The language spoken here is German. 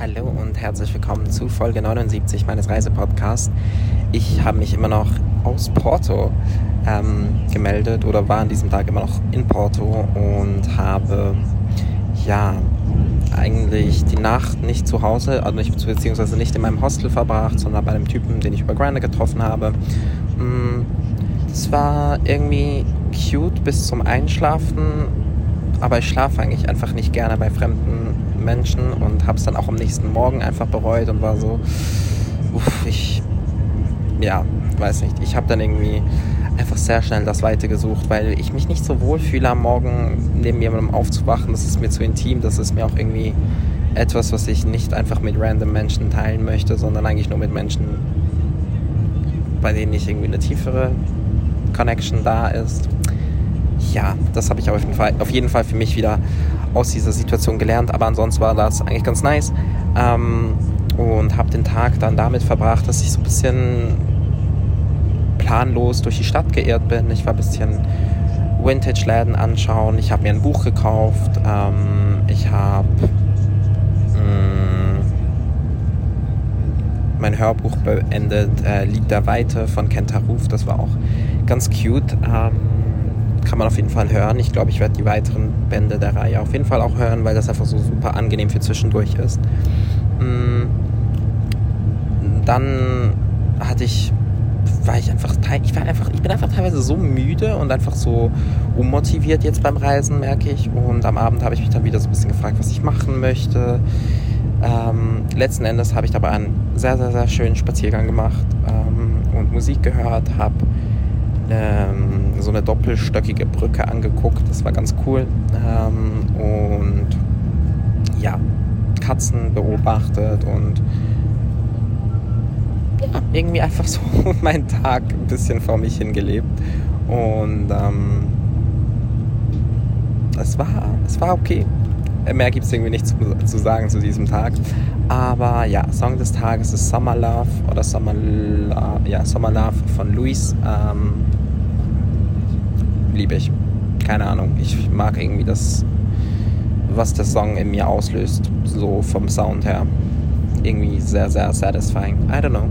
Hallo und herzlich willkommen zu Folge 79 meines Reisepodcasts. Ich habe mich immer noch aus Porto ähm, gemeldet oder war an diesem Tag immer noch in Porto und habe ja eigentlich die Nacht nicht zu Hause, also nicht, beziehungsweise nicht in meinem Hostel verbracht, sondern bei einem Typen, den ich über Grindr getroffen habe. Mm, es war irgendwie cute bis zum Einschlafen, aber ich schlafe eigentlich einfach nicht gerne bei fremden Menschen und habe es dann auch am nächsten Morgen einfach bereut und war so, uff, ich, ja, weiß nicht. Ich habe dann irgendwie einfach sehr schnell das Weite gesucht, weil ich mich nicht so wohl fühle am Morgen neben jemandem aufzuwachen. Das ist mir zu intim, das ist mir auch irgendwie etwas, was ich nicht einfach mit random Menschen teilen möchte, sondern eigentlich nur mit Menschen, bei denen ich irgendwie eine tiefere Connection da ist. Ja, das habe ich auf jeden, Fall, auf jeden Fall für mich wieder aus dieser Situation gelernt, aber ansonsten war das eigentlich ganz nice. Ähm, und habe den Tag dann damit verbracht, dass ich so ein bisschen planlos durch die Stadt geirrt bin. Ich war ein bisschen Vintage-Läden anschauen. Ich habe mir ein Buch gekauft. Ähm, ich habe mm, mein Hörbuch beendet, äh, Lied der Weite von Kenta Ruf. Das war auch ganz cute. Ähm, kann man auf jeden Fall hören. Ich glaube, ich werde die weiteren Bände der Reihe auf jeden Fall auch hören, weil das einfach so super angenehm für zwischendurch ist. Mm. Dann hatte ich war ich einfach ich war einfach ich bin einfach teilweise so müde und einfach so unmotiviert jetzt beim Reisen merke ich und am Abend habe ich mich dann wieder so ein bisschen gefragt was ich machen möchte ähm, letzten Endes habe ich dabei einen sehr sehr sehr schönen Spaziergang gemacht ähm, und Musik gehört habe ähm, so eine doppelstöckige Brücke angeguckt. Das war ganz cool. Ähm, und ja, Katzen beobachtet und ja, irgendwie einfach so meinen Tag ein bisschen vor mich hingelebt. Und ähm, es, war, es war okay. Mehr gibt es irgendwie nicht zu, zu, sagen zu diesem Tag. Aber ja, Song des Tages ist Summer Love oder Summer, ja, Summer Love von Luis. Ähm, liebe ich. Keine Ahnung. Ich mag irgendwie das, was der Song in mir auslöst. So vom Sound her. Irgendwie sehr, sehr satisfying. I don't know.